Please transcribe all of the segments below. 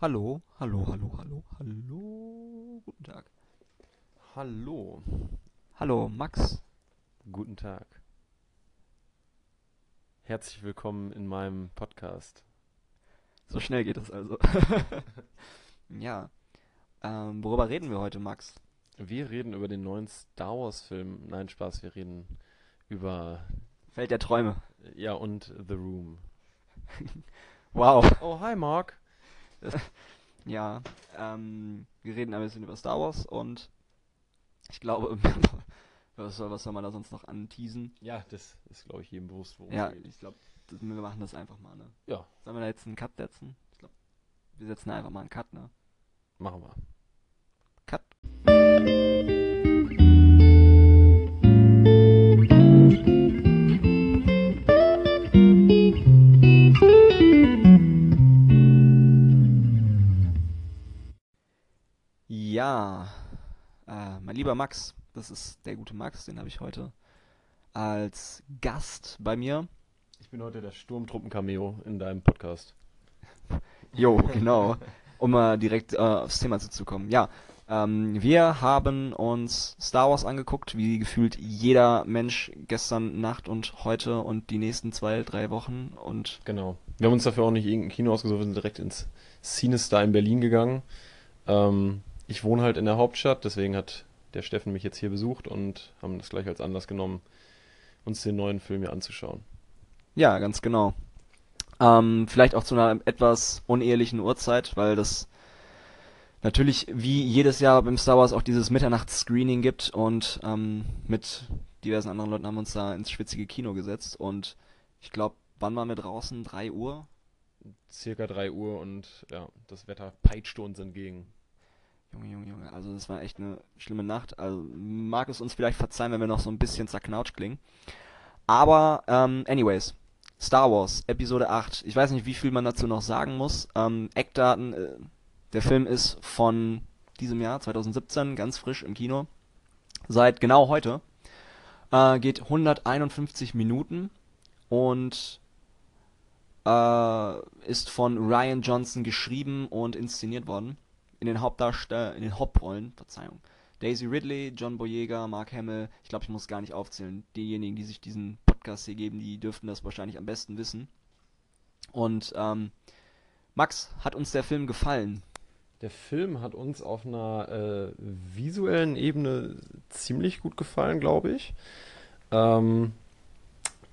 Hallo, hallo, hallo, hallo, hallo. Guten Tag. Hallo, Hallo, Max. guten Tag. Herzlich willkommen in meinem Podcast. So schnell geht das also. Ja. Ähm, worüber reden wir heute, Max? Wir reden über den neuen Star Wars Film. Nein, Spaß, wir reden über, Feld der Träume. ja, und The Room. Wow. Oh, hi Mark. Ja. Ähm, wir reden ein bisschen über Star Wars und ich glaube, was soll, was soll man da sonst noch anteasen? Ja, das ist, glaube ich, jedem bewusst, worum Ja, es geht. ich glaube, wir machen das einfach mal, ne? Ja, Sollen wir da jetzt einen Cut setzen? Ich glaube, wir setzen einfach mal einen Cut, ne? machen wir. Mein lieber Max, das ist der gute Max, den habe ich heute als Gast bei mir. Ich bin heute der Sturmtruppen-Cameo in deinem Podcast. Jo, genau. Um mal direkt äh, aufs Thema zuzukommen. Ja, ähm, wir haben uns Star Wars angeguckt, wie gefühlt jeder Mensch gestern Nacht und heute und die nächsten zwei, drei Wochen. Und Genau. Wir haben uns dafür auch nicht irgendein Kino ausgesucht, wir sind direkt ins Cinestar in Berlin gegangen. Ähm, ich wohne halt in der Hauptstadt, deswegen hat der Steffen mich jetzt hier besucht und haben das gleich als Anlass genommen, uns den neuen Film hier anzuschauen. ja, ganz genau. Ähm, vielleicht auch zu einer etwas unehelichen Uhrzeit, weil das natürlich wie jedes Jahr beim Star Wars auch dieses Mitternachts-Screening gibt und ähm, mit diversen anderen Leuten haben wir uns da ins schwitzige Kino gesetzt und ich glaube, wann waren wir draußen? 3 Uhr? Circa 3 Uhr und ja, das Wetter peitscht uns entgegen. Junge, Junge, Junge, also das war echt eine schlimme Nacht. Also mag es uns vielleicht verzeihen, wenn wir noch so ein bisschen zerknautscht klingen. Aber, ähm, anyways, Star Wars, Episode 8. Ich weiß nicht, wie viel man dazu noch sagen muss. Ähm, Eckdaten, äh, der Film ist von diesem Jahr, 2017, ganz frisch im Kino. Seit genau heute. Äh, geht 151 Minuten und äh, ist von Ryan Johnson geschrieben und inszeniert worden in den Hauptdarstell in den Hauptrollen, Verzeihung. Daisy Ridley, John Boyega, Mark Hamill, ich glaube, ich muss gar nicht aufzählen. Diejenigen, die sich diesen Podcast hier geben, die dürften das wahrscheinlich am besten wissen. Und ähm, Max, hat uns der Film gefallen? Der Film hat uns auf einer äh, visuellen Ebene ziemlich gut gefallen, glaube ich. Ähm,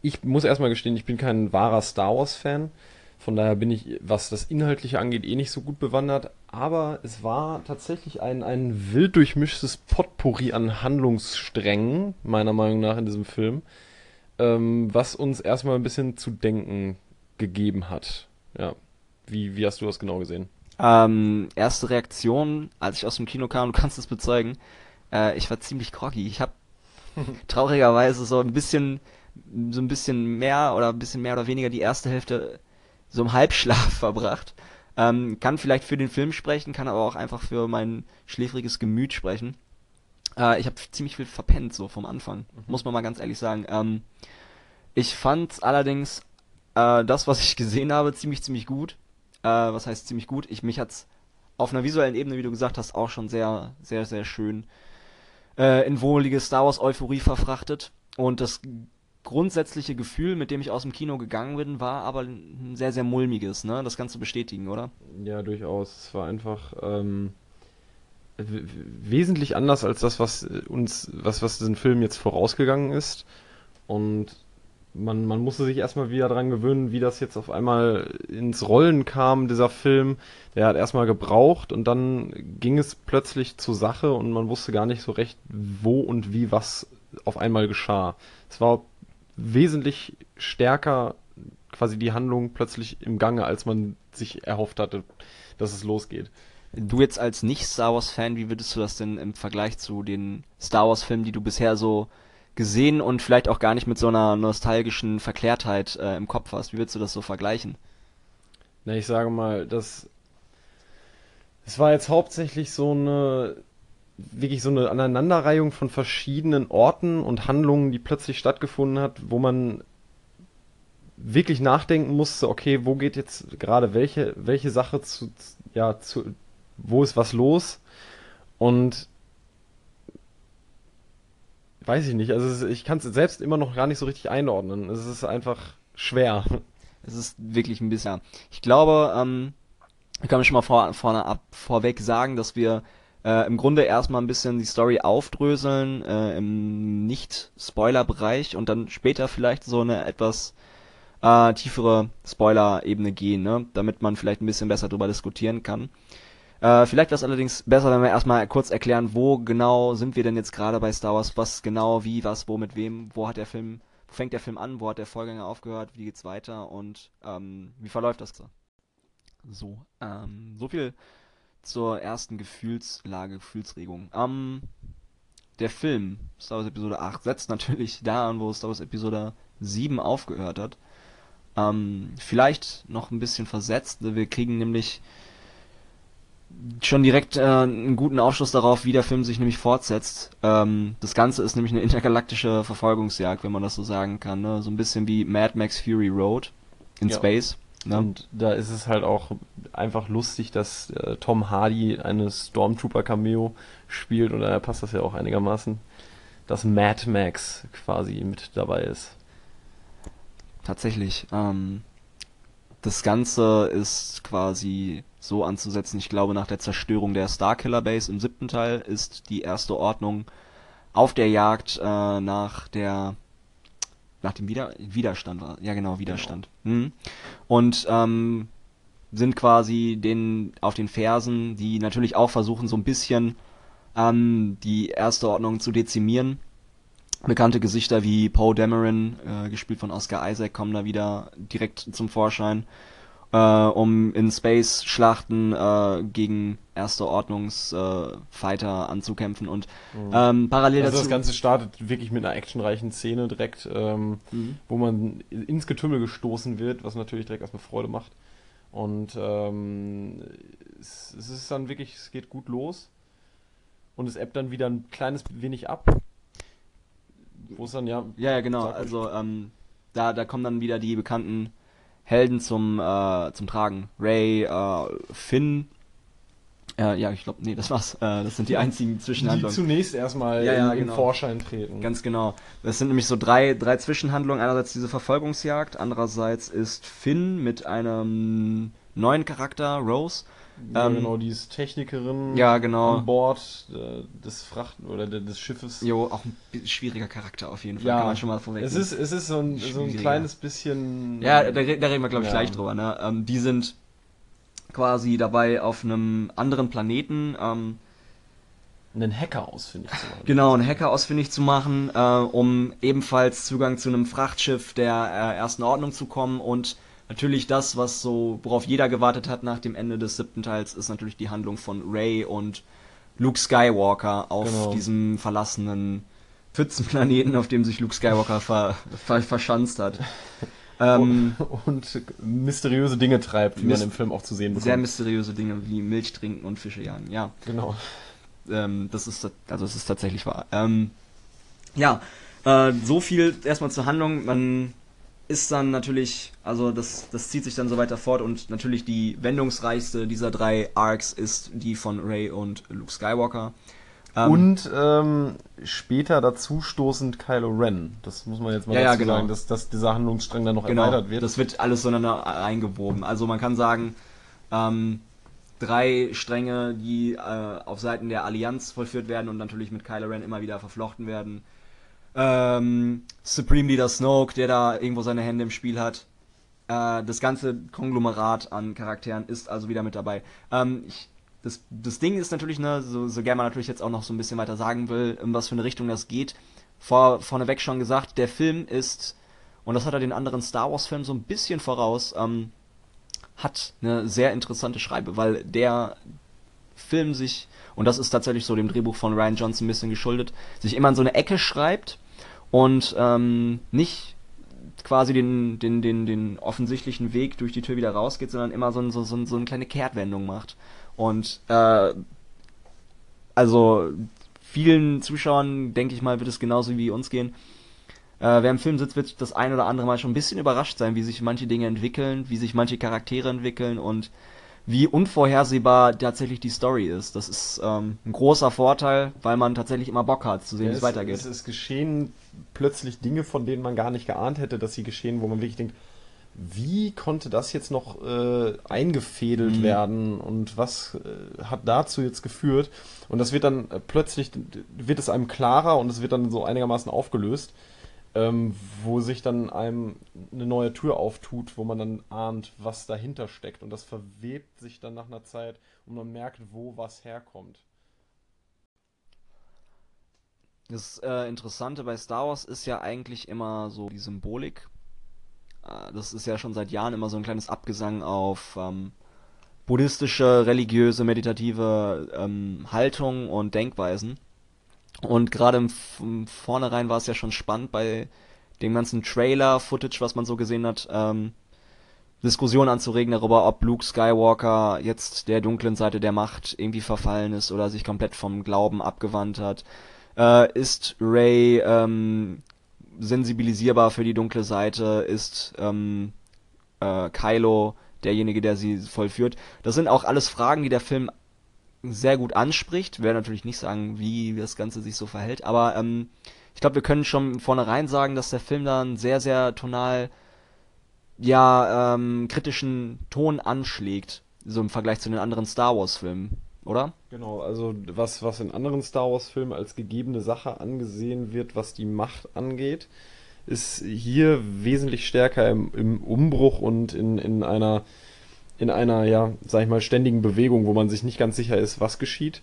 ich muss erstmal gestehen, ich bin kein wahrer Star Wars-Fan. Von daher bin ich, was das Inhaltliche angeht, eh nicht so gut bewandert. Aber es war tatsächlich ein, ein wild durchmischtes Potpourri an Handlungssträngen, meiner Meinung nach, in diesem Film, ähm, was uns erstmal ein bisschen zu denken gegeben hat. Ja. Wie, wie hast du das genau gesehen? Ähm, erste Reaktion, als ich aus dem Kino kam, du kannst es bezeugen, äh, ich war ziemlich groggy. Ich habe traurigerweise so ein bisschen, so ein bisschen mehr oder ein bisschen mehr oder weniger die erste Hälfte so im Halbschlaf verbracht. Ähm, kann vielleicht für den Film sprechen, kann aber auch einfach für mein schläfriges Gemüt sprechen. Äh, ich habe ziemlich viel verpennt, so vom Anfang, muss man mal ganz ehrlich sagen. Ähm, ich fand allerdings äh, das, was ich gesehen habe, ziemlich, ziemlich gut. Äh, was heißt ziemlich gut? Ich, mich hat's auf einer visuellen Ebene, wie du gesagt hast, auch schon sehr, sehr, sehr schön äh, in wohlige Star Wars Euphorie verfrachtet. Und das grundsätzliche Gefühl, mit dem ich aus dem Kino gegangen bin, war aber ein sehr, sehr mulmiges, ne? Das kannst du bestätigen, oder? Ja, durchaus. Es war einfach ähm, wesentlich anders als das, was äh, uns, was, was diesen Film jetzt vorausgegangen ist. Und man, man musste sich erstmal wieder dran gewöhnen, wie das jetzt auf einmal ins Rollen kam, dieser Film. Der hat erstmal gebraucht und dann ging es plötzlich zur Sache und man wusste gar nicht so recht, wo und wie was auf einmal geschah. Es war wesentlich stärker quasi die Handlung plötzlich im Gange, als man sich erhofft hatte, dass es losgeht. Du jetzt als Nicht-Star Wars-Fan, wie würdest du das denn im Vergleich zu den Star Wars-Filmen, die du bisher so gesehen und vielleicht auch gar nicht mit so einer nostalgischen Verklärtheit äh, im Kopf hast, wie würdest du das so vergleichen? Na, ich sage mal, das, es war jetzt hauptsächlich so eine, wirklich so eine Aneinanderreihung von verschiedenen Orten und Handlungen, die plötzlich stattgefunden hat, wo man wirklich nachdenken musste, okay, wo geht jetzt gerade welche, welche Sache zu, ja, zu, wo ist was los? Und weiß ich nicht, also ich kann es selbst immer noch gar nicht so richtig einordnen. Es ist einfach schwer. Es ist wirklich ein bisschen. Ich glaube, ähm, ich kann schon mal vor, vorne ab, vorweg sagen, dass wir äh, im Grunde erstmal ein bisschen die Story aufdröseln äh, im Nicht-Spoiler-Bereich und dann später vielleicht so eine etwas äh, tiefere Spoiler-Ebene gehen, ne? damit man vielleicht ein bisschen besser drüber diskutieren kann. Äh, vielleicht wäre es allerdings besser, wenn wir erstmal kurz erklären, wo genau sind wir denn jetzt gerade bei Star Wars, was genau, wie, was, wo, mit wem, wo hat der Film, wo fängt der Film an, wo hat der Vorgänger aufgehört, wie geht's weiter? Und ähm, wie verläuft das So, ähm, so viel zur ersten Gefühlslage, Gefühlsregung. Ähm, der Film Star Wars Episode 8 setzt natürlich da an, wo Star Wars Episode 7 aufgehört hat. Ähm, vielleicht noch ein bisschen versetzt. Wir kriegen nämlich schon direkt äh, einen guten Aufschluss darauf, wie der Film sich nämlich fortsetzt. Ähm, das Ganze ist nämlich eine intergalaktische Verfolgungsjagd, wenn man das so sagen kann. Ne? So ein bisschen wie Mad Max Fury Road in ja. Space. Ne? Und da ist es halt auch einfach lustig, dass äh, Tom Hardy eine Stormtrooper-Cameo spielt und daher passt das ja auch einigermaßen, dass Mad Max quasi mit dabei ist. Tatsächlich. Ähm, das Ganze ist quasi so anzusetzen. Ich glaube, nach der Zerstörung der Starkiller Base im siebten Teil ist die erste Ordnung auf der Jagd äh, nach der nach dem Wider Widerstand war. Ja, genau, Widerstand. Genau. Mhm. Und ähm, sind quasi den auf den Fersen, die natürlich auch versuchen, so ein bisschen ähm, die erste Ordnung zu dezimieren. Bekannte Gesichter wie Poe Dameron, äh, gespielt von Oscar Isaac, kommen da wieder direkt zum Vorschein äh, um in Space-Schlachten äh, gegen Erste Ordnungs-Fighter äh, anzukämpfen und mhm. ähm, parallel also dazu... das Ganze startet wirklich mit einer actionreichen Szene direkt, ähm, mhm. wo man ins Getümmel gestoßen wird, was natürlich direkt erstmal Freude macht. Und ähm, es, es ist dann wirklich, es geht gut los und es ebbt dann wieder ein kleines wenig ab. Wo es dann ja. Ja, ja, genau. Also ähm, da, da kommen dann wieder die bekannten Helden zum, äh, zum Tragen. Ray, äh, Finn. Äh, ja, ich glaube, nee, das war's. Äh, das sind die einzigen Zwischenhandlungen. Die zunächst erstmal ja, ja, in, genau. Vorschein treten. Ganz genau. Das sind nämlich so drei, drei Zwischenhandlungen. Einerseits diese Verfolgungsjagd, andererseits ist Finn mit einem neuen Charakter, Rose, ja, ähm, genau, die ist Technikerin ja, genau. an Bord äh, des Frachten oder des Schiffes. Jo, auch ein schwieriger Charakter auf jeden Fall, ja, kann man schon mal vorweg. Es ist, es ist so ein, so ein kleines bisschen. Ja, da, da reden wir, glaube ich, ja. gleich drüber. Ne? Ähm, die sind quasi dabei auf einem anderen Planeten. Ähm, einen Hacker ausfindig zu machen. Genau, einen Hacker ausfindig zu machen, äh, um ebenfalls Zugang zu einem Frachtschiff der äh, ersten Ordnung zu kommen und natürlich das, was so, worauf jeder gewartet hat nach dem Ende des siebten Teils, ist natürlich die Handlung von Ray und Luke Skywalker auf genau. diesem verlassenen Pfützenplaneten, auf dem sich Luke Skywalker ver, ver, verschanzt hat. ähm, und mysteriöse Dinge treibt, wie man im Film auch zu sehen bekommt. Sehr mysteriöse Dinge wie Milch trinken und Fische jagen, ja. Genau. Ähm, das ist also es ist tatsächlich wahr. Ähm, ja, äh, so viel erstmal zur Handlung. Man ist dann natürlich, also das, das zieht sich dann so weiter fort und natürlich die wendungsreichste dieser drei Arcs ist die von Ray und Luke Skywalker. Ähm, und ähm, später dazu stoßend Kylo Ren. Das muss man jetzt mal ja, dazu ja, genau. sagen, dass, dass dieser Handlungsstrang dann noch genau, erweitert wird. Das wird alles zueinander eingewoben. Also man kann sagen, ähm, drei Stränge, die äh, auf Seiten der Allianz vollführt werden und natürlich mit Kylo Ren immer wieder verflochten werden ähm, Supreme Leader Snoke, der da irgendwo seine Hände im Spiel hat. Äh, das ganze Konglomerat an Charakteren ist also wieder mit dabei. Ähm, ich, das, das Ding ist natürlich, ne, so, so gerne man natürlich jetzt auch noch so ein bisschen weiter sagen will, in was für eine Richtung das geht. Vor, vorneweg schon gesagt, der Film ist, und das hat er den anderen Star Wars-Filmen so ein bisschen voraus, ähm, hat eine sehr interessante Schreibe, weil der Film sich, und das ist tatsächlich so dem Drehbuch von Ryan Johnson ein bisschen geschuldet, sich immer in so eine Ecke schreibt und ähm, nicht quasi den, den, den, den offensichtlichen Weg durch die Tür wieder rausgeht, sondern immer so, so, so, so eine kleine Kehrtwendung macht. Und äh, also vielen Zuschauern, denke ich mal, wird es genauso wie uns gehen. Äh, wer im Film sitzt, wird das ein oder andere Mal schon ein bisschen überrascht sein, wie sich manche Dinge entwickeln, wie sich manche Charaktere entwickeln und wie unvorhersehbar tatsächlich die Story ist. Das ist ähm, ein großer Vorteil, weil man tatsächlich immer Bock hat zu sehen, Ja, wie es weitergeht. es, es geschehen plötzlich Dinge, von denen man gar nicht geahnt hätte, dass sie geschehen, wo man wirklich denkt, wie konnte das jetzt noch äh, eingefädelt Mhm. werden und was äh, hat dazu jetzt geführt? Und das wird dann äh, plötzlich, wird es einem klarer und es wird dann so einigermaßen aufgelöst, ähm, wo sich dann einem eine neue Tür auftut, wo man dann ahnt, was dahinter steckt. Und das verwebt sich dann nach einer Zeit und man merkt, wo was herkommt. Das äh, Interessante bei Star Wars ist ja eigentlich immer so die Symbolik. Äh, das ist ja schon seit Jahren immer so ein kleines Abgesang auf ähm, buddhistische, religiöse, meditative ähm, Haltungen und Denkweisen. Und gerade im, im Vornherein war es ja schon spannend bei dem ganzen Trailer-Footage, was man so gesehen hat, ähm, Diskussionen anzuregen darüber, ob Luke Skywalker jetzt der dunklen Seite der Macht irgendwie verfallen ist oder sich komplett vom Glauben abgewandt hat. Äh, ist Rey ähm, sensibilisierbar für die dunkle Seite? Ist ähm, äh, Kylo derjenige, der sie vollführt? Das sind auch alles Fragen, die der Film sehr gut anspricht. Werde natürlich nicht sagen, wie das Ganze sich so verhält, aber ähm, ich glaube, wir können schon vornherein sagen, dass der Film da sehr, sehr tonal, ja, ähm, kritischen Ton anschlägt, so im Vergleich zu den anderen Star Wars-Filmen, oder? Genau, also was, was in anderen Star Wars-Filmen als gegebene Sache angesehen wird, was die Macht angeht, ist hier wesentlich stärker im, im Umbruch und in, in einer, in einer, ja, sag ich mal, ständigen Bewegung, wo man sich nicht ganz sicher ist, was geschieht.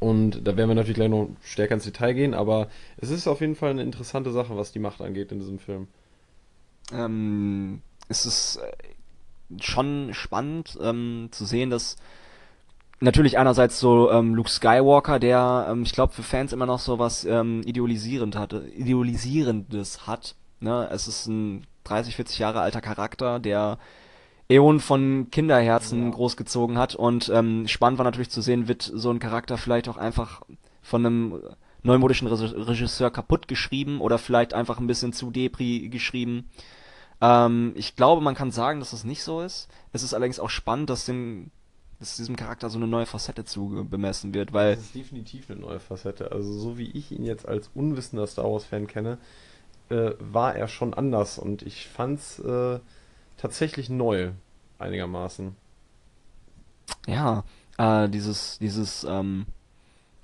Und da werden wir natürlich gleich noch stärker ins Detail gehen, aber es ist auf jeden Fall eine interessante Sache, was die Macht angeht in diesem Film. ähm, es ist äh, schon spannend ähm, zu sehen, dass natürlich einerseits so ähm, Luke Skywalker, der ähm, ich glaube für Fans immer noch so was ähm, idealisierend hatte, idealisierendes hat. Ne? Es ist ein 30, 40 Jahre alter Charakter, der Äonen von Kinderherzen Ja. großgezogen hat und ähm, spannend war natürlich zu sehen, wird so ein Charakter vielleicht auch einfach von einem neumodischen Re- Regisseur kaputt geschrieben oder vielleicht einfach ein bisschen zu depri geschrieben. Ähm, ich glaube, man kann sagen, dass das nicht so ist. Es ist allerdings auch spannend, dass, dem, dass diesem Charakter so eine neue Facette zu bemessen wird, weil Das ist definitiv eine neue Facette. Also so wie ich ihn jetzt als unwissender Star Wars-Fan kenne, äh, war er schon anders und ich fand's äh, tatsächlich neu, einigermaßen. ja, äh, dieses, dieses ähm,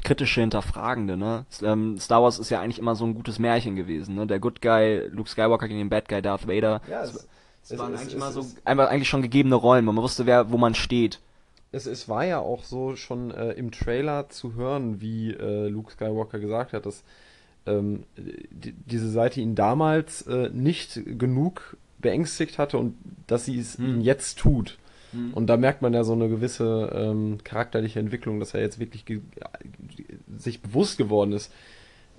kritische Hinterfragende, ne? Ähm, Star Wars ist ja eigentlich immer so ein gutes Märchen gewesen, ne? Der Good Guy, Luke Skywalker gegen den Bad Guy, Darth Vader. Ja, es, es- es, waren es- eigentlich immer so, einfach eigentlich schon gegebene Rollen, man wusste, wer, wo man steht. Es, es war ja auch so schon äh, im Trailer zu hören, wie äh, Luke Skywalker gesagt hat, dass ähm, die, diese Seite ihn damals äh, nicht genug beängstigt hatte und dass sie es Hm. ihm jetzt tut. Und da merkt man ja so eine gewisse ähm, charakterliche Entwicklung, dass er jetzt wirklich sich bewusst geworden ist,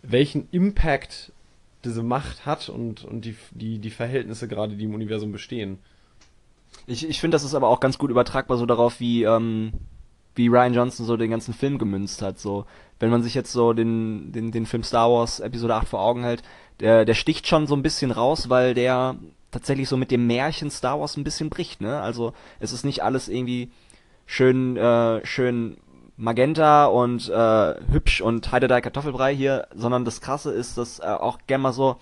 welchen Impact diese Macht hat und, und die, die, die Verhältnisse gerade, die im Universum bestehen. Ich, ich finde, das ist aber auch ganz gut übertragbar so darauf, wie, ähm, wie Ryan Johnson so den ganzen Film gemünzt hat. So, wenn man sich jetzt so den, den, den Film Star Wars Episode 8 vor Augen hält, der, der sticht schon so ein bisschen raus, weil der tatsächlich so mit dem Märchen Star Wars ein bisschen bricht, ne? Also es ist nicht alles irgendwie schön, äh, schön Magenta und äh, hübsch und Heidelei Kartoffelbrei hier, sondern das Krasse ist, dass äh, auch gern mal so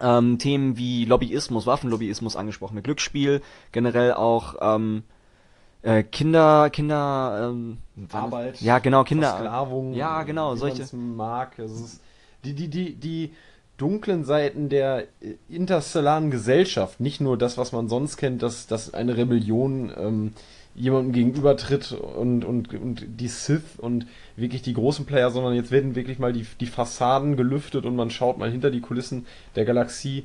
ähm, Themen wie Lobbyismus, Waffenlobbyismus angesprochen wird, Glücksspiel, generell auch ähm, äh, Kinder, Kinder, ähm, Arbeit, ja genau Kinder, Versklavung, ja genau solche, mag. Also es ist die, die, die, die dunklen Seiten der äh, interstellaren Gesellschaft, nicht nur das, was man sonst kennt, dass, dass eine Rebellion ähm, jemandem gegenübertritt und, und, und die Sith und wirklich die großen Player, sondern jetzt werden wirklich mal die, die Fassaden gelüftet und man schaut mal hinter die Kulissen der Galaxie.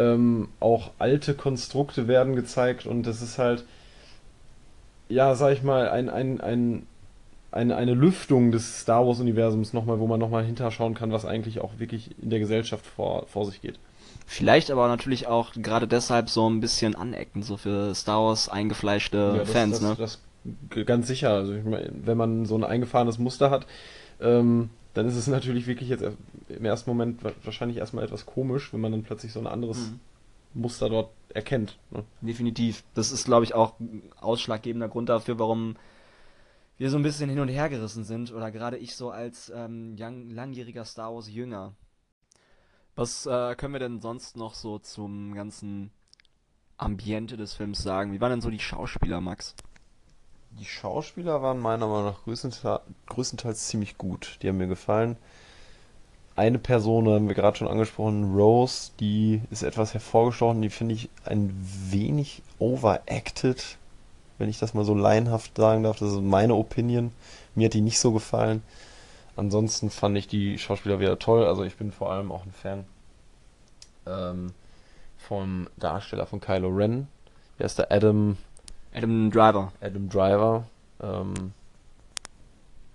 Ähm, auch alte Konstrukte werden gezeigt und das ist halt, ja, sag ich mal, ein, ein, ein, eine, eine Lüftung des Star Wars-Universums nochmal, wo man nochmal hinterschauen kann, was eigentlich auch wirklich in der Gesellschaft vor, vor sich geht. vielleicht aber natürlich auch gerade deshalb so ein bisschen anecken, so für Star Wars eingefleischte Ja, das, Fans, das, ne? das ganz sicher. Also ich meine, wenn man so ein eingefahrenes Muster hat, ähm, dann ist es natürlich wirklich jetzt im ersten Moment wa- wahrscheinlich erstmal etwas komisch, wenn man dann plötzlich so ein anderes Mhm. Muster dort erkennt. Ne? Definitiv. Das ist, glaube ich, auch ein ausschlaggebender Grund dafür, warum wir so ein bisschen hin und her gerissen sind. Oder gerade ich so als ähm, young, langjähriger Star Wars Jünger. Was äh, können wir denn sonst noch so zum ganzen Ambiente des Films sagen? Wie waren denn so die Schauspieler, Max? Die Schauspieler waren meiner Meinung nach größtenteils, größtenteils ziemlich gut. Die haben mir gefallen. Eine Person haben wir gerade schon angesprochen, Rose, die ist etwas hervorgestochen, die finde ich ein wenig overacted, wenn ich das mal so laienhaft sagen darf. Das ist meine Opinion. Mir hat die nicht so gefallen. Ansonsten fand ich die Schauspieler wieder toll. Also ich bin vor allem auch ein Fan ähm, vom Darsteller von Kylo Ren. Der ist der Adam, Adam Driver. Adam Driver. Ähm,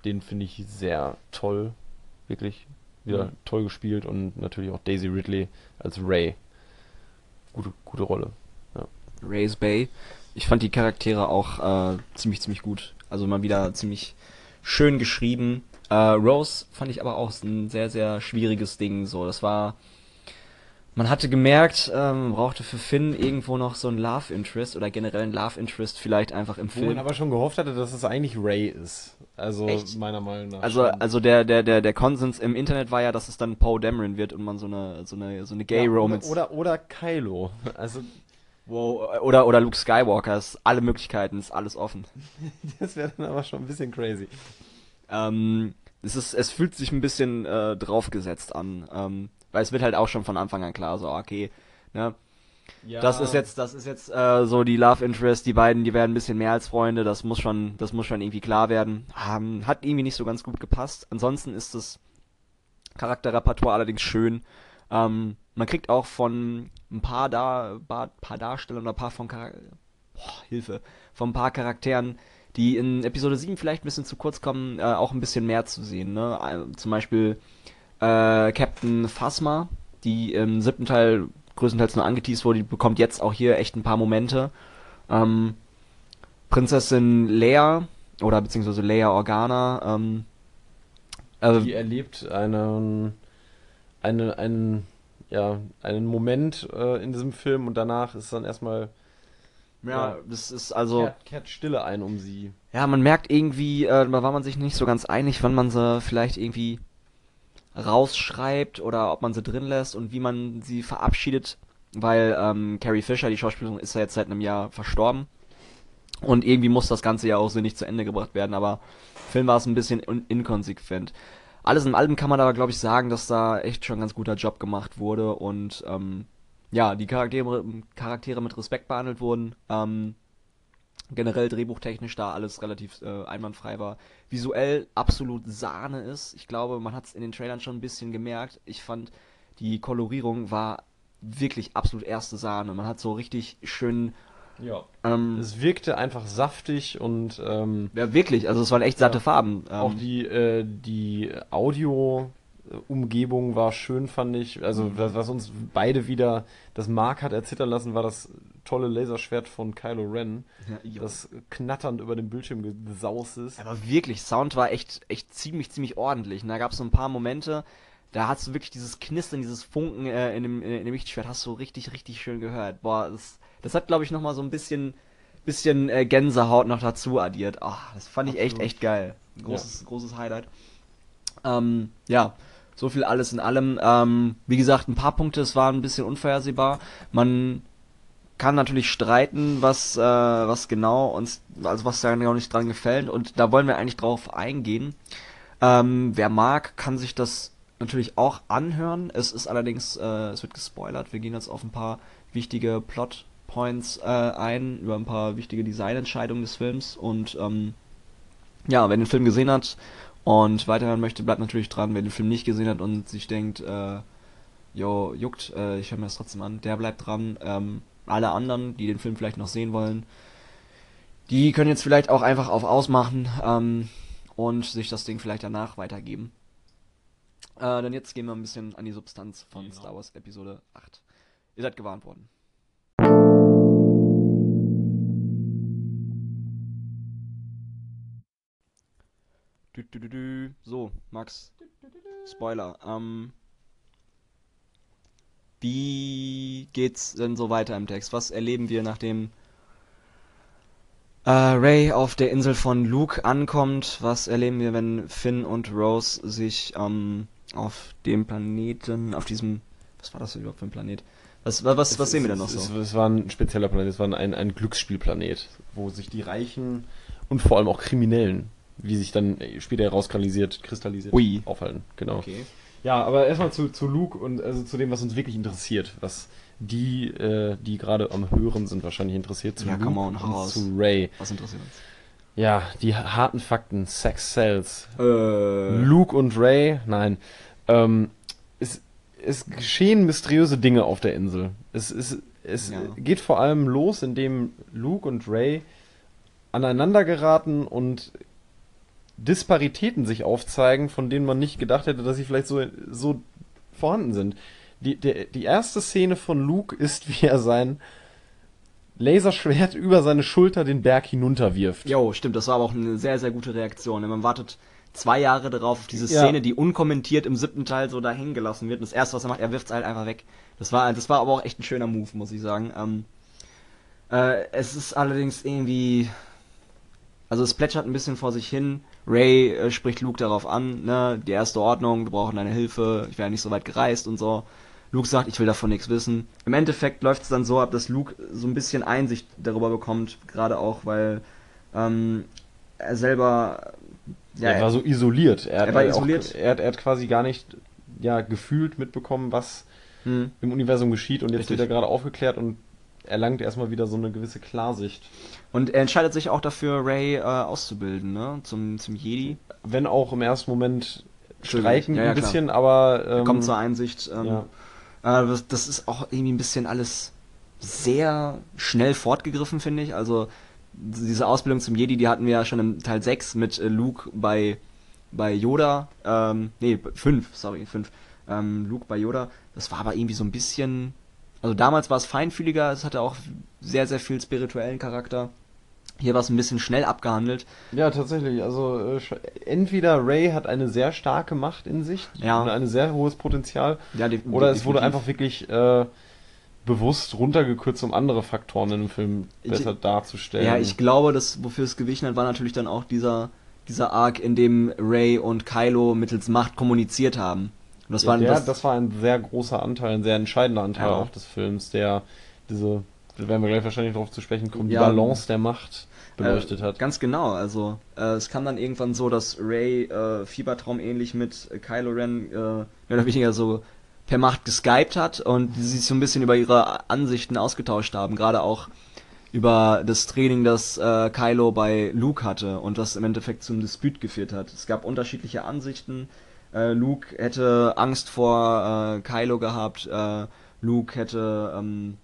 den finde ich sehr toll. Wirklich wieder Mhm. toll gespielt. Und natürlich auch Daisy Ridley als Ray. Gute, gute Rolle. Race Bay. Ich fand die Charaktere auch äh, ziemlich, ziemlich gut. Also mal wieder ziemlich schön geschrieben. Äh, Rose fand ich aber auch ein sehr, sehr schwieriges Ding. So, das war. Man hatte gemerkt, ähm, brauchte für Finn irgendwo noch so ein Love Interest oder generell ein Love Interest vielleicht einfach im Wo man Film. aber schon gehofft hatte, dass es eigentlich Ray ist. Also Echt? meiner Meinung nach. Also, schon. also der, der, der, der Konsens im Internet war ja, dass es dann Poe Dameron wird und man so eine, so eine, so eine Gay Ja, Romance. Oder, oder, oder Kylo. Also Wow, oder, oder Luke Skywalker, ist alle Möglichkeiten, ist alles offen. das wäre dann aber schon ein bisschen crazy. Ähm, es ist, es fühlt sich ein bisschen äh, draufgesetzt an, ähm, weil es wird halt auch schon von Anfang an klar, so okay, ne, Ja, das ist jetzt, das ist jetzt äh, so die Love Interest, die beiden, die werden ein bisschen mehr als Freunde, das muss schon, das muss schon irgendwie klar werden. Ähm, hat irgendwie nicht so ganz gut gepasst. Ansonsten ist das Charakterrepertoire allerdings schön. Ähm, man kriegt auch von ein paar da, paar, paar Darstellern oder ein paar von Char Boah, Hilfe, von ein paar Charakteren, die in Episode 7 vielleicht ein bisschen zu kurz kommen, äh, auch ein bisschen mehr zu sehen. Ne? Äh, zum Beispiel äh, Captain Phasma, die im siebten Teil größtenteils nur angeteased wurde, die bekommt jetzt auch hier echt ein paar Momente. Ähm, Prinzessin Leia oder beziehungsweise Leia Organa, ähm, äh, Die erlebt einen, eine, einen, ja, einen Moment äh, in diesem Film und danach ist dann erstmal ja, das ist also kehrt, kehrt Stille ein um sie. Ja, man merkt irgendwie, äh, da war man sich nicht so ganz einig, wann man sie vielleicht irgendwie rausschreibt oder ob man sie drin lässt und wie man sie verabschiedet, weil ähm, Carrie Fisher, die Schauspielerin, ist ja jetzt seit einem Jahr verstorben. Und irgendwie muss das Ganze ja auch so nicht zu Ende gebracht werden, aber Film war es ein bisschen in inkonsequent. Alles in allem kann man aber, glaube ich, sagen, dass da echt schon ein ganz guter Job gemacht wurde und ähm, ja, die Charaktere, Charaktere mit Respekt behandelt wurden. Ähm, generell drehbuchtechnisch da alles relativ äh, einwandfrei war. Visuell absolut Sahne ist. Ich glaube, man hat es in den Trailern schon ein bisschen gemerkt. Ich fand, die Kolorierung war wirklich absolut erste Sahne. Man hat so richtig schön. Ja. Ähm, Es wirkte einfach saftig und ähm, ja, wirklich, also es waren echt satte Ja. Farben. Ähm, auch die, äh, die Audio-Umgebung war schön, fand ich. Also, Mhm. was, uns beide wieder das Mark hat erzittern lassen, war das tolle Laserschwert von Kylo Ren, ja, das knatternd über den Bildschirm gesaust ist. Aber wirklich, Sound war echt, echt ziemlich, ziemlich ordentlich. Und da gab es so ein paar Momente, da hast du wirklich dieses Knistern, dieses Funken äh, in, dem, in dem Lichtschwert, hast du richtig, richtig schön gehört. Boah, das, das hat, glaube ich, nochmal so ein bisschen, bisschen äh, Gänsehaut noch dazu addiert. Ah, das fand ich echt, Absolut. echt geil. Großes, großes Highlight. Ähm, ja, so viel alles in allem. Ähm, wie gesagt, ein paar Punkte, es war ein bisschen unvorhersehbar. Man kann natürlich streiten, was, äh, was genau uns, also was da genau nicht dran gefällt. Und da wollen wir eigentlich drauf eingehen. Ähm, wer mag, kann sich das natürlich auch anhören. Es ist allerdings, äh, es wird gespoilert. Wir gehen jetzt auf ein paar wichtige Plot Points äh, ein, über ein paar wichtige Designentscheidungen des Films. Und ähm, ja, wer den Film gesehen hat und weiterhören möchte, bleibt natürlich dran. Wer den Film nicht gesehen hat und sich denkt, äh, jo, juckt, äh, ich höre mir das trotzdem an, der bleibt dran. Ähm, alle anderen, die den Film vielleicht noch sehen wollen, die können jetzt vielleicht auch einfach auf Ausmachen ähm, und sich das Ding vielleicht danach weitergeben. Äh, dann jetzt gehen wir ein bisschen an die Substanz von Genau. Star Wars Episode 8. Ihr seid gewarnt worden. Dü, dü, dü. So, Max. Spoiler. Ähm, Wie geht's denn so weiter im Text? Was erleben wir, nachdem äh, Ray auf der Insel von Luke ankommt? Was erleben wir, wenn Finn und Rose sich ähm, auf dem Planeten, auf diesem, was war das überhaupt für ein Planet? Was, was, was, was sehen wir denn noch es, so? Es, es war ein spezieller Planet, es war ein, ein Glücksspielplanet, wo sich die Reichen und vor allem auch Kriminellen, wie sich dann später herauskristallisiert, kristallisiert, Ui. aufhalten. Genau. Okay. Ja, aber erstmal zu, zu Luke und also zu dem, was uns wirklich interessiert, was die, äh, die gerade am Hören sind, wahrscheinlich interessiert, zu Ja, Luke come on, und raus. zu Ray. Was interessiert uns? Ja, die harten Fakten, Sex Cells, Äh, Luke und Ray, nein. Ähm, es, es geschehen mysteriöse Dinge auf der Insel. Es, es, es Ja. geht vor allem los, indem Luke und Ray aneinander geraten und Disparitäten sich aufzeigen, von denen man nicht gedacht hätte, dass sie vielleicht so, so vorhanden sind. Die, der, die erste Szene von Luke ist, wie er sein Laserschwert über seine Schulter den Berg hinunterwirft. Jo, stimmt, das war aber auch eine sehr, sehr gute Reaktion. Man wartet zwei Jahre darauf, auf diese Ja. Szene, die unkommentiert im siebten Teil so dahin gelassen wird. Und das erste, was er macht, er wirft es halt einfach weg. Das war, das war aber auch echt ein schöner Move, muss ich sagen. Ähm, äh, es ist allerdings irgendwie. Also es plätschert ein bisschen vor sich hin. Ray äh, spricht Luke darauf an, ne, die erste Ordnung, wir brauchen deine Hilfe, ich wäre nicht so weit gereist und so. Luke sagt, ich will davon nichts wissen. Im Endeffekt läuft es dann so ab, dass Luke so ein bisschen Einsicht darüber bekommt, gerade auch, weil ähm, er selber ja, er war so isoliert. Er, Er hat war auch- isoliert. Er, hat- er hat quasi gar nicht ja, gefühlt mitbekommen, was hm, im Universum geschieht und jetzt Richtig. wird er gerade aufgeklärt und erlangt erstmal wieder so eine gewisse Klarsicht. und er entscheidet sich auch dafür, Ray äh, auszubilden, ne, zum, zum Jedi. Wenn auch im ersten Moment streiken Ja, ja, ein klar. bisschen, aber Er ähm, kommt zur Einsicht. Ähm, ja. Äh, das, das ist auch irgendwie ein bisschen alles sehr schnell fortgegriffen, finde ich. Also diese Ausbildung zum Jedi, die hatten wir ja schon im Teil 6 mit äh, Luke bei, bei Yoda. Ähm, nee, 5, sorry, 5. Ähm, Luke bei Yoda. Das war aber irgendwie so ein bisschen... Also damals war es feinfühliger, es hatte auch sehr, sehr viel spirituellen Charakter. Hier war es ein bisschen schnell abgehandelt. ja, tatsächlich. Also äh, entweder Ray hat eine sehr starke Macht in sich Ja. und ein sehr hohes Potenzial, Ja, de- oder es wurde einfach wirklich äh, bewusst runtergekürzt, um andere Faktoren in dem Film Ich- besser darzustellen. Ja, ich glaube, das, wofür es gewichen hat, war natürlich dann auch dieser, dieser Arc, in dem Ray und Kylo mittels Macht kommuniziert haben. Und das Ja, war der, das, das war ein sehr großer Anteil, ein sehr entscheidender Anteil Ja. auch des Films, der diese, da werden wir gleich wahrscheinlich darauf zu sprechen kommen, die Ja. Balance der Macht beleuchtet äh, hat. Ganz genau, also äh, es kam dann irgendwann so, dass Ray äh, Fiebertraum ähnlich mit Kylo Ren äh, mehr oder weniger so per Macht geskypt hat und die sich so ein bisschen über ihre Ansichten ausgetauscht haben, gerade auch über das Training, das äh, Kylo bei Luke hatte und was im Endeffekt zum Disput geführt hat. Es gab unterschiedliche Ansichten. Äh, Luke hätte Angst vor äh, Kylo gehabt. Äh, Luke hätte ähm,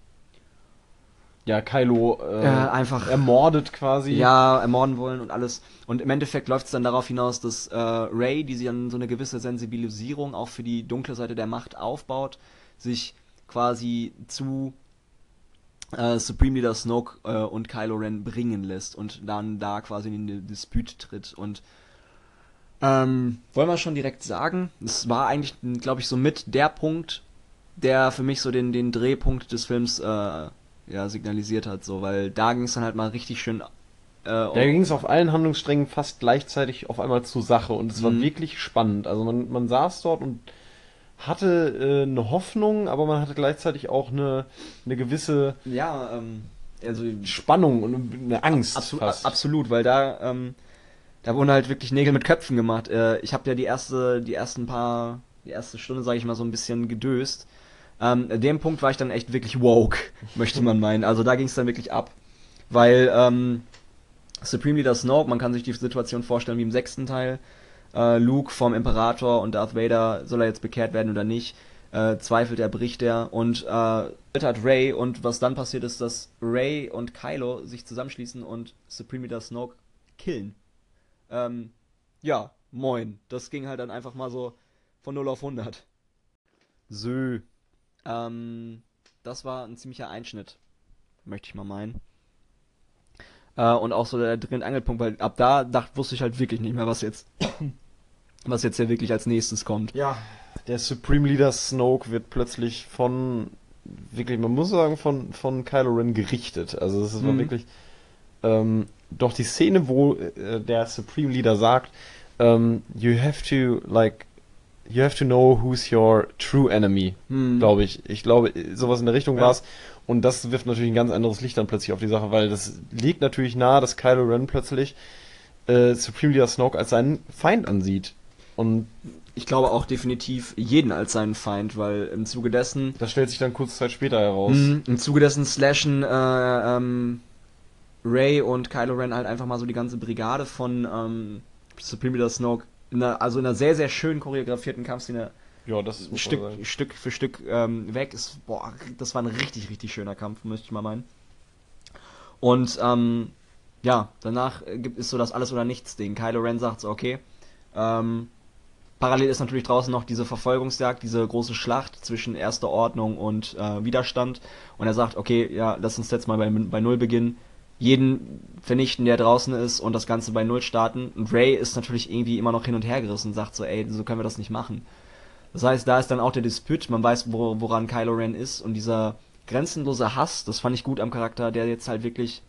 Ja, Kylo äh, einfach ermordet quasi. ja, ermorden wollen und alles. Und im Endeffekt läuft es dann darauf hinaus, dass äh, Ray, die sich dann so eine gewisse Sensibilisierung auch für die dunkle Seite der Macht aufbaut, sich quasi zu äh, Supreme Leader Snoke und Kylo Ren bringen lässt und dann da quasi in den Disput tritt. Und ähm, wollen wir schon direkt sagen, es war eigentlich, glaube ich, so mit der Punkt, der für mich so den, den Drehpunkt des Films äh, ja, signalisiert hat, so, weil da ging es dann halt mal richtig schön äh, Da ging es auf allen Handlungssträngen fast gleichzeitig auf einmal zur Sache und es war Mhm. wirklich spannend. Also man, man saß dort und hatte äh, eine Hoffnung, aber man hatte gleichzeitig auch eine, eine gewisse Ja, ähm, also Spannung und eine Angst absolut, fast. absolut, weil da, ähm, da wurden halt wirklich Nägel mit Köpfen gemacht. Äh, ich habe ja die erste, die ersten paar, die erste Stunde, sage ich mal, so ein bisschen gedöst. Ähm, an dem Punkt war ich dann echt wirklich woke, möchte man meinen. Also da ging es dann wirklich ab, weil ähm, Supreme Leader Snoke, man kann sich die Situation vorstellen wie im sechsten Teil. Äh, Luke vom Imperator und Darth Vader, soll er jetzt bekehrt werden oder nicht? Äh, zweifelt er, bricht er und äh, hat Ray und was dann passiert ist, dass Ray und Kylo sich zusammenschließen und Supreme Leader Snoke killen. Ähm, ja, moin. Das ging halt dann einfach mal so von 0 auf 100. Sö. Ähm, das war ein ziemlicher Einschnitt, möchte ich mal meinen. Äh, und auch so der und Angelpunkt, weil ab da dacht, wusste ich halt wirklich nicht mehr, was jetzt, was jetzt hier wirklich als nächstes kommt. Ja, der Supreme Leader Snoke wird plötzlich von, wirklich, man muss sagen, von, von Kylo Ren gerichtet. Also das war Mhm. wirklich, ähm, doch die Szene, wo äh, der Supreme Leader sagt, ähm, you have to, like, you have to know who's your true enemy, Hm. glaube ich. Ich glaube, sowas in der Richtung Ja. war's. Und das wirft natürlich ein ganz anderes Licht dann plötzlich auf die Sache, weil das liegt natürlich nahe, dass Kylo Ren plötzlich äh, Supreme Leader Snoke als seinen Feind ansieht. Und Ich glaube auch definitiv jeden als seinen Feind, weil im Zuge dessen das stellt sich dann kurze Zeit später heraus. Mhm. Im Zuge dessen slashen äh, ähm, Ray und Kylo Ren halt einfach mal so die ganze Brigade von ähm, Supreme Leader Snoke, in einer, also in einer sehr, sehr schön choreografierten Kampfszene Ja, das man Stück. Stück für Stück ähm, weg. Ist, boah, das war ein richtig, richtig schöner Kampf, möchte ich mal meinen. Und ähm, ja, danach äh, gibt es so das Alles- oder Nichts-Ding. Kylo Ren sagt so, okay, ähm, Parallel ist natürlich draußen noch diese Verfolgungsjagd, diese große Schlacht zwischen Erster Ordnung und äh, Widerstand. Und er sagt, okay, ja, lass uns jetzt mal bei, bei Null beginnen. Jeden vernichten, der draußen ist und das Ganze bei Null starten. Und Ray ist natürlich irgendwie immer noch hin und her gerissen und sagt so, ey, so können wir das nicht machen. Das heißt, da ist dann auch der Disput, man weiß, wo, woran Kylo Ren ist und dieser grenzenlose Hass, das fand ich gut am Charakter, der jetzt halt wirklich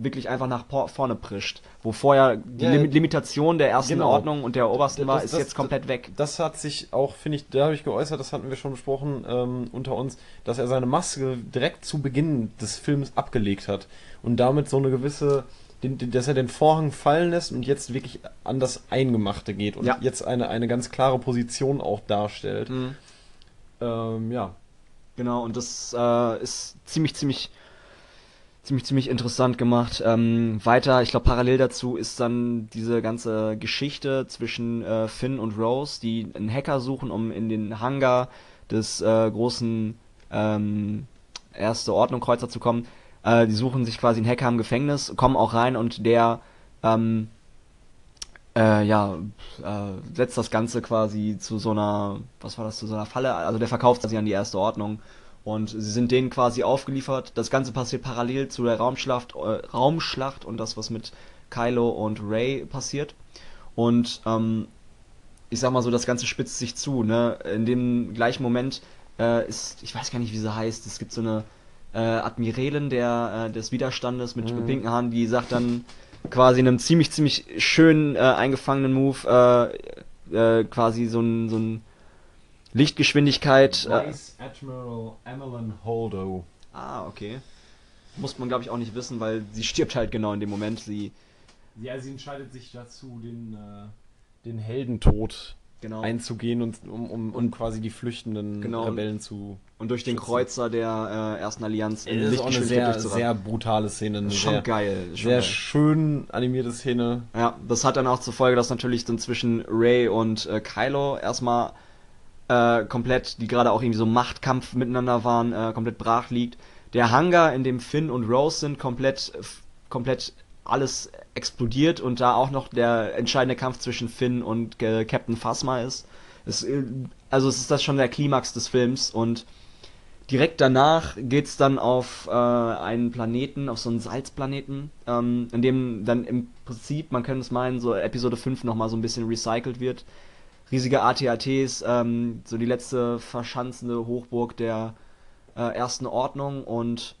wirklich einfach nach vorne prischt. Wo vorher die Ja, Lim Limitation der ersten genau. Ordnung und der obersten war, Das- ist das- jetzt komplett weg. Das hat sich auch, finde ich, da habe ich geäußert, das hatten wir schon besprochen ähm, unter uns, dass er seine Maske direkt zu Beginn des Films abgelegt hat und damit so eine gewisse, den, den, dass er den Vorhang fallen lässt und jetzt wirklich an das Eingemachte geht und Ja. jetzt eine, eine ganz klare Position auch darstellt. Mhm. Ähm, ja. Genau, und das äh, ist ziemlich, ziemlich, ziemlich, ziemlich interessant gemacht. Ähm, weiter, ich glaube, parallel dazu ist dann diese ganze Geschichte zwischen äh, Finn und Rose, die einen Hacker suchen, um in den Hangar des äh, großen ähm, Erste Ordnung Kreuzer zu kommen. Äh, die suchen sich quasi einen Hacker im Gefängnis, kommen auch rein und der ähm, äh, ja, äh, setzt das Ganze quasi zu so einer, was war das, zu so einer Falle, also der verkauft sie an die Erste Ordnung und sie sind denen quasi aufgeliefert. Das Ganze passiert parallel zu der Raumschlacht, äh, Raumschlacht und das, was mit Kylo und Ray passiert. Und ähm, ich sag mal so, das Ganze spitzt sich zu, ne? In dem gleichen Moment äh, ist, ich weiß gar nicht, wie sie heißt, es gibt so eine äh, Admiralin der, äh, des Widerstandes mit Mhm. pinken Haaren, die sagt dann quasi in einem ziemlich, ziemlich schönen äh, eingefangenen Move äh, quasi so ein, so ein Lichtgeschwindigkeit. Äh, Vice Admiral Emmeline Holdo. ah, okay. Muss man, glaube ich, auch nicht wissen, weil sie stirbt halt genau in dem Moment. Sie, Ja, sie entscheidet sich dazu, den, äh, den Heldentod genau. einzugehen und um, um, um quasi die flüchtenden Genau. Rebellen zu. und durch den schützen. Kreuzer der äh, ersten Allianz in Das ist auch eine Lichtgeschwindigkeit sehr, sehr brutale Szene. Eine Schon sehr, geil. Schon sehr geil. schön animierte Szene. Ja, das hat dann auch zur Folge, dass natürlich dann zwischen Ray und äh, Kylo erstmal äh, komplett, die gerade auch irgendwie so Machtkampf miteinander waren, äh, komplett brach liegt. Der Hangar, in dem Finn und Rose sind, komplett, komplett alles explodiert und da auch noch der entscheidende Kampf zwischen Finn und äh, Captain Phasma ist. Es, äh, also es ist das schon der Klimax des Films und direkt danach geht's dann auf äh, einen Planeten, auf so einen Salzplaneten, ähm, in dem dann im Prinzip, man könnte es meinen, so Episode 5 nochmal so ein bisschen recycelt wird. Riesige AT-ATs, ähm, so die letzte verschanzende Hochburg der äh, ersten Ordnung und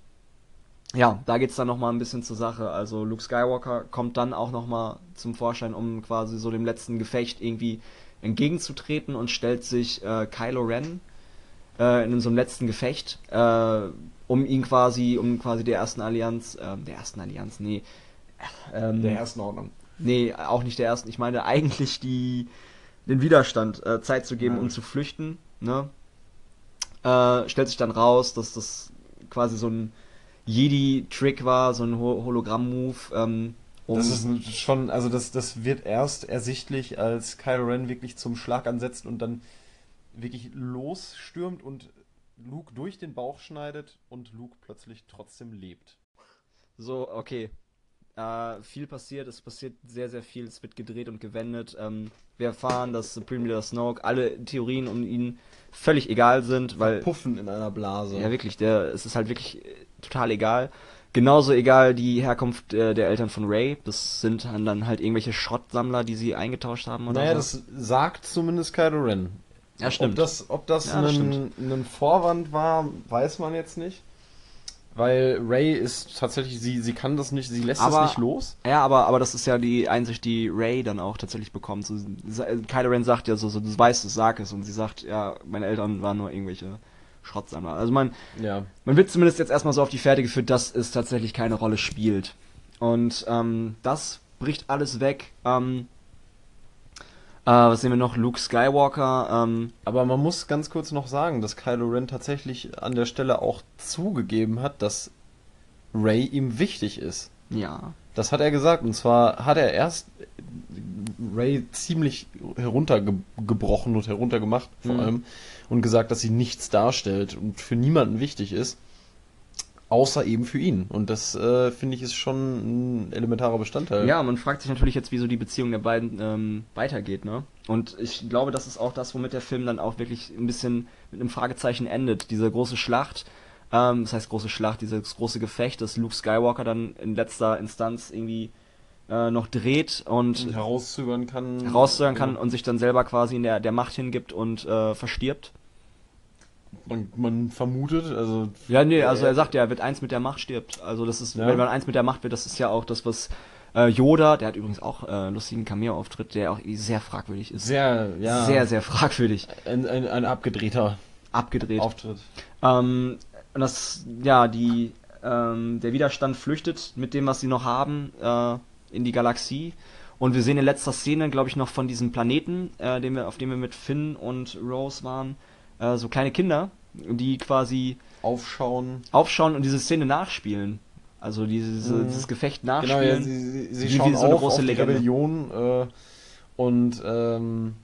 ja, da geht's dann nochmal ein bisschen zur Sache. Also Luke Skywalker kommt dann auch nochmal zum Vorschein, um quasi so dem letzten Gefecht irgendwie entgegenzutreten und stellt sich äh, Kylo Ren äh, in so einem letzten Gefecht, äh, um ihn quasi, um quasi der ersten Allianz, äh, der ersten Allianz, nee, ähm, ersten Ordnung. nee, auch nicht der ersten, ich meine eigentlich die, den Widerstand äh, Zeit zu geben, Ja. um zu flüchten, ne? Äh, stellt sich dann raus, dass das quasi so ein Jedi-Trick war, so ein Ho Hologramm-Move, ähm, um, Das ist schon, also das, das wird erst ersichtlich, als Kylo Ren wirklich zum Schlag ansetzt und dann wirklich losstürmt und Luke durch den Bauch schneidet und Luke plötzlich trotzdem lebt. So, okay. Äh, viel passiert, es passiert sehr, sehr viel, es wird gedreht und gewendet. Ähm, wir erfahren, dass Supreme Leader Snoke alle Theorien um ihn völlig egal sind, weil. Puffen in einer Blase. Ja, wirklich, der, es ist halt wirklich äh, total egal. Genauso egal die Herkunft äh, der Eltern von Ray. Das sind dann halt irgendwelche Schrottsammler, die sie eingetauscht haben oder naja, so. das sagt zumindest Kylo Ren. Ja, stimmt. Ob das, ob das, Ja, das ein, ein Vorwand war, weiß man jetzt nicht. Weil Ray ist tatsächlich, sie, sie kann das nicht, sie lässt Aber- das nicht los. Ja, aber, aber das ist ja die Einsicht, die Ray dann auch tatsächlich bekommt. So, Kylo Ren sagt ja so, so, du weißt es, sag es. Und sie sagt, ja, meine Eltern waren nur irgendwelche Schrottsammler. Also man, Ja. man wird zumindest jetzt erstmal so auf die Fährte geführt, dass es tatsächlich keine Rolle spielt. Und ähm, das bricht alles weg. Ähm, äh, was sehen wir noch? Luke Skywalker. Ähm, Aber man muss ganz kurz noch sagen, dass Kylo Ren tatsächlich an der Stelle auch zugegeben hat, dass Ray ihm wichtig ist. ja. Das hat er gesagt. Und zwar hat er erst Ray ziemlich heruntergebrochen und heruntergemacht, vor Mhm. allem, und gesagt, dass sie nichts darstellt und für niemanden wichtig ist, außer eben für ihn. Und das, äh, finde ich, ist schon ein elementarer Bestandteil. Ja, man fragt sich natürlich jetzt, wieso die Beziehung der beiden ähm, weitergeht, ne? Und ich glaube, das ist auch das, womit der Film dann auch wirklich ein bisschen mit einem Fragezeichen endet. Diese große Schlacht, ähm, das heißt große Schlacht, dieses große Gefecht, das Luke Skywalker dann in letzter Instanz irgendwie äh, noch dreht und Und herauszögern kann. herauszögern kann und sich dann selber quasi in der, der Macht hingibt und äh, verstirbt. Man, man vermutet, also. Ja, nee, also er sagt ja, er wird eins mit der Macht, stirbt. Also das ist, Ja. wenn man eins mit der Macht wird, das ist ja auch das, was äh, Yoda, der hat übrigens auch äh, einen lustigen Cameo-Auftritt, der auch sehr fragwürdig ist. Sehr, ja. Sehr, sehr fragwürdig. Ein, ein, ein abgedrehter Abgedreht. Auftritt. Ähm, und das, ja, die, ähm, der Widerstand flüchtet mit dem, was sie noch haben, äh, in die Galaxie. Und wir sehen in letzter Szene, glaube ich, noch von diesem Planeten, äh, den wir, auf dem wir mit Finn und Rose waren, äh, so kleine Kinder, die quasi Aufschauen. aufschauen und diese Szene nachspielen. Also diese, Mhm. dieses Gefecht Genau, nachspielen. ja, sie, sie, sie Wie- schauen wie so eine auf, große auf die Legende. Rebellion äh, und ähm,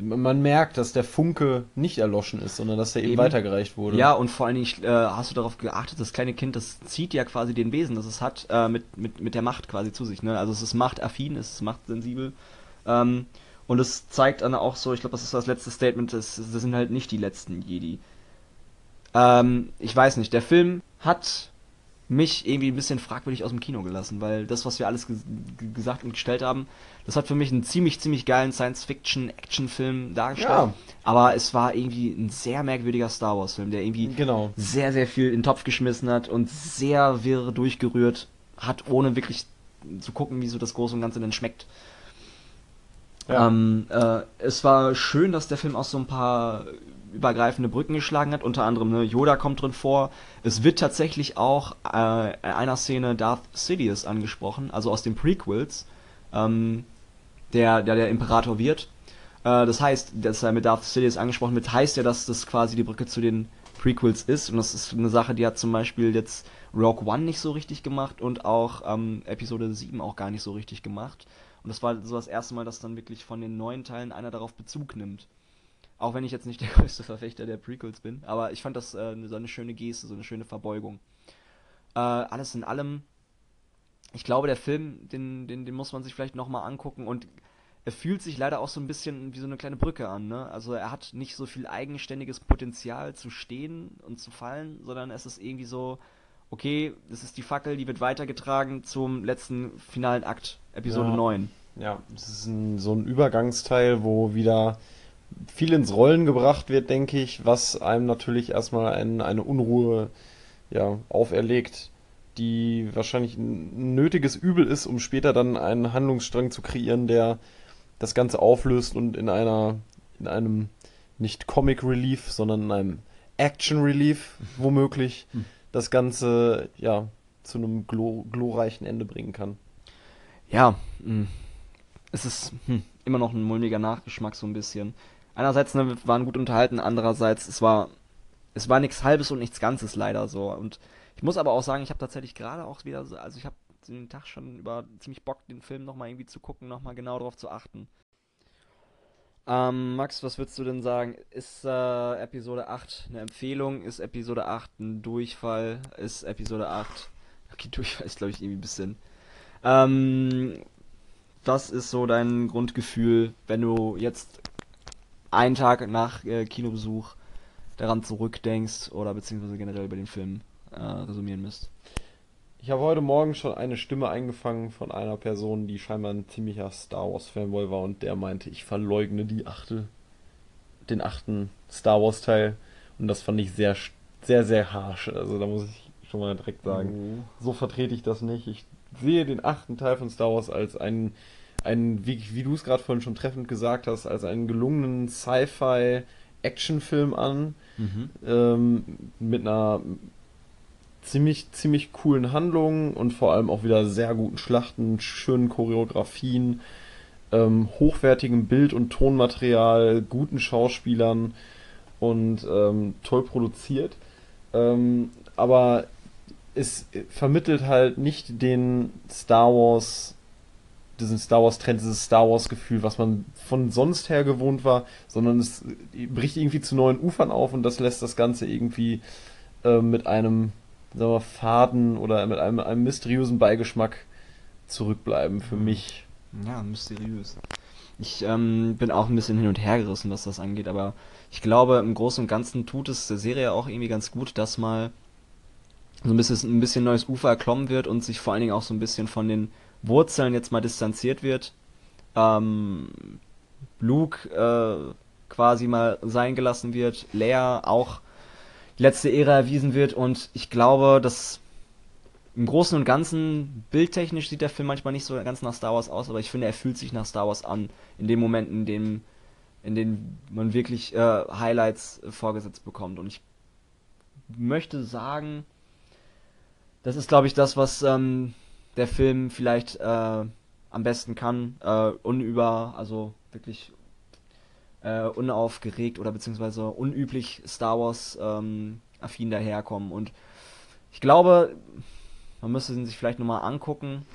man merkt, dass der Funke nicht erloschen ist, sondern dass der eben, Eben. weitergereicht wurde. Ja, und vor allen Dingen äh, hast du darauf geachtet, das kleine Kind, das zieht ja quasi den Wesen, das es hat, äh, mit, mit, mit der Macht quasi zu sich. Ne? Also es ist machtaffin, es ist machtsensibel. Ähm, und es zeigt dann auch so, ich glaube, das ist das letzte Statement, das, das sind halt nicht die letzten Jedi. Ähm, ich weiß nicht, der Film hat mich irgendwie ein bisschen fragwürdig aus dem Kino gelassen, weil das, was wir alles gesagt und gestellt haben, das hat für mich einen ziemlich, ziemlich geilen Science-Fiction-Action-Film dargestellt. Ja. Aber es war irgendwie ein sehr merkwürdiger Star Wars-Film, der irgendwie Genau. sehr, sehr viel in den Topf geschmissen hat und sehr wirr durchgerührt hat, ohne wirklich zu gucken, wie so das Große und Ganze denn schmeckt. Ja. Ähm, äh, es war schön, dass der Film auch so ein paar übergreifende Brücken geschlagen hat. Unter anderem ne, Yoda kommt drin vor. Es wird tatsächlich auch äh, in einer Szene Darth Sidious angesprochen, also aus den Prequels, ähm, der, der der Imperator wird. Äh, das heißt, dass er mit Darth Sidious angesprochen wird, heißt ja, dass das quasi die Brücke zu den Prequels ist. Und das ist eine Sache, die hat zum Beispiel jetzt Rogue One nicht so richtig gemacht und auch ähm, Episode 7 auch gar nicht so richtig gemacht. Und das war so das erste Mal, dass dann wirklich von den neuen Teilen einer darauf Bezug nimmt. Auch wenn ich jetzt nicht der größte Verfechter der Prequels bin, aber ich fand das äh, so eine schöne Geste, so eine schöne Verbeugung. Äh, alles in allem, ich glaube, der Film, den, den, den muss man sich vielleicht nochmal angucken und er fühlt sich leider auch so ein bisschen wie so eine kleine Brücke an, ne? Also er hat nicht so viel eigenständiges Potenzial zu stehen und zu fallen, sondern es ist irgendwie so, okay, das ist die Fackel, die wird weitergetragen zum letzten finalen Akt, Episode Ja. 9. Ja, es ist ein, so ein Übergangsteil, wo wieder viel ins Rollen gebracht wird, denke ich, was einem natürlich erstmal ein, eine Unruhe ja, auferlegt, die wahrscheinlich ein nötiges Übel ist, um später dann einen Handlungsstrang zu kreieren, der das Ganze auflöst und in einer, in einem nicht Comic Relief, sondern in einem Action Relief womöglich Hm. das Ganze ja zu einem glo glorreichen Ende bringen kann. Ja, mh. es ist hm, immer noch ein mulmiger Nachgeschmack so ein bisschen. Einerseits ne, wir waren gut unterhalten, andererseits es war es war nichts Halbes und nichts Ganzes leider so. Und ich muss aber auch sagen, ich habe tatsächlich gerade auch wieder, so, also ich habe den Tag schon über ziemlich Bock, den Film nochmal irgendwie zu gucken, nochmal genau darauf zu achten. Ähm, Max, was würdest du denn sagen? Ist äh, Episode 8 eine Empfehlung? Ist Episode 8 ein Durchfall? Ist Episode 8. Okay, Durchfall ist, glaube ich, irgendwie ein bisschen. Ähm, was ist so dein Grundgefühl, wenn du jetzt einen Tag nach äh, Kinobesuch daran zurückdenkst oder beziehungsweise generell über den Film äh, resümieren müsst? Ich habe heute Morgen schon eine Stimme eingefangen von einer Person, die scheinbar ein ziemlicher Star Wars Fanboy war und der meinte, ich verleugne die achte den achten Star Wars Teil und das fand ich sehr, sehr, sehr harsh. Also da muss ich schon mal direkt sagen, Oh. so vertrete ich das nicht. Ich sehe den achten Teil von Star Wars als einen, einen wie, wie du es gerade vorhin schon treffend gesagt hast, als einen gelungenen Sci-Fi Actionfilm an, Mhm. ähm, mit einer ziemlich, ziemlich coolen Handlung und vor allem auch wieder sehr guten Schlachten, schönen Choreografien, ähm, hochwertigem Bild- und Tonmaterial, guten Schauspielern und ähm, toll produziert. Ähm, aber es vermittelt halt nicht den Star Wars, diesen Star Wars Trend, dieses Star Wars Gefühl, was man von sonst her gewohnt war, sondern es bricht irgendwie zu neuen Ufern auf und das lässt das Ganze irgendwie äh, mit einem, sagen wir, faden oder mit einem, einem mysteriösen Beigeschmack zurückbleiben für mich. Ja, mysteriös. Ich ähm, bin auch ein bisschen hin und her gerissen, was das angeht, aber ich glaube, im Großen und Ganzen tut es der Serie auch irgendwie ganz gut, dass mal so ein bisschen, ein bisschen neues Ufer erklommen wird und sich vor allen Dingen auch so ein bisschen von den Wurzeln jetzt mal distanziert wird. Ähm, Luke äh, quasi mal sein gelassen wird, Leia auch die letzte Ära erwiesen wird und ich glaube, dass im Großen und Ganzen, bildtechnisch sieht der Film manchmal nicht so ganz nach Star Wars aus, aber ich finde, er fühlt sich nach Star Wars an. In dem Moment, in dem, in dem man wirklich äh, Highlights äh, vorgesetzt bekommt. Und ich möchte sagen, das ist, glaube ich, das, was ähm, der Film vielleicht äh, am besten kann. Äh, unüber, also wirklich äh, unaufgeregt oder beziehungsweise unüblich Star Wars ähm, affin daherkommen. Und ich glaube, man müsste ihn sich vielleicht nochmal angucken.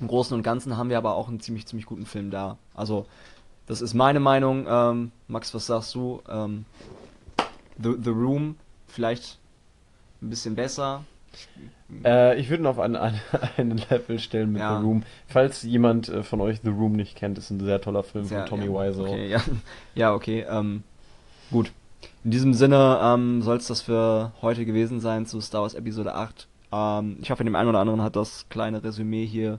Im Großen und Ganzen haben wir aber auch einen ziemlich, ziemlich guten Film da. Also, das ist meine Meinung. Ähm, Max, was sagst du? Ähm, The, The Room, vielleicht ein bisschen besser. Äh, ich würde ihn auf einen, einen Level stellen mit Ja. The Room. Falls jemand äh, von euch The Room nicht kennt, ist ein sehr toller Film Sehr- von Tommy ja, Wiseau. Okay, ja, ja, okay. Ähm, gut. In diesem Sinne ähm, soll es das für heute gewesen sein zu Star Wars Episode 8. Ähm, ich hoffe, dem einen oder anderen hat das kleine Resümee hier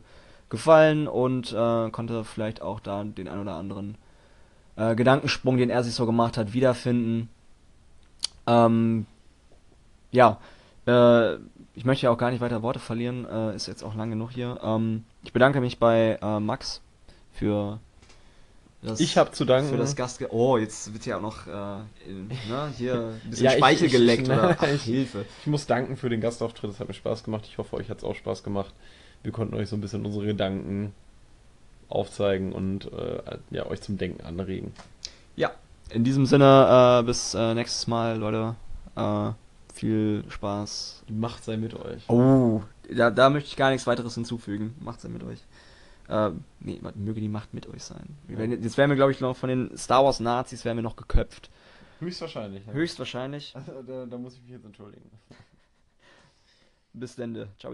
gefallen und äh, konnte vielleicht auch da den einen oder anderen äh, Gedankensprung, den er sich so gemacht hat, wiederfinden. Ähm, ja, äh, ich möchte ja auch gar nicht weiter Worte verlieren, äh, ist jetzt auch lang genug hier. Ähm, ich bedanke mich bei äh, Max für das, Ich habe zu danken. für das Gast. Oh, jetzt wird ja auch noch äh, ne, hier ein bisschen Ja, ich- Speichel ich- geleckt ich- oder Ach, ich- Hilfe. Ich muss danken für den Gastauftritt, es hat mir Spaß gemacht. Ich hoffe, euch hat es auch Spaß gemacht. Wir konnten euch so ein bisschen unsere Gedanken aufzeigen und äh, ja, euch zum Denken anregen. Ja, in diesem Sinne, äh, bis äh, nächstes Mal, Leute. Viel Spaß. Die Macht sei mit euch. Oh, da, da möchte ich gar nichts weiteres hinzufügen. Macht's ja mit euch. Äh, nee, möge die Macht mit euch sein. Werden, jetzt werden wir, glaube ich, noch von den Star Wars Nazis werden wir noch geköpft. Höchstwahrscheinlich. Ja. Höchstwahrscheinlich. Also, da, da muss ich mich jetzt entschuldigen. Bis Ende. Ciao.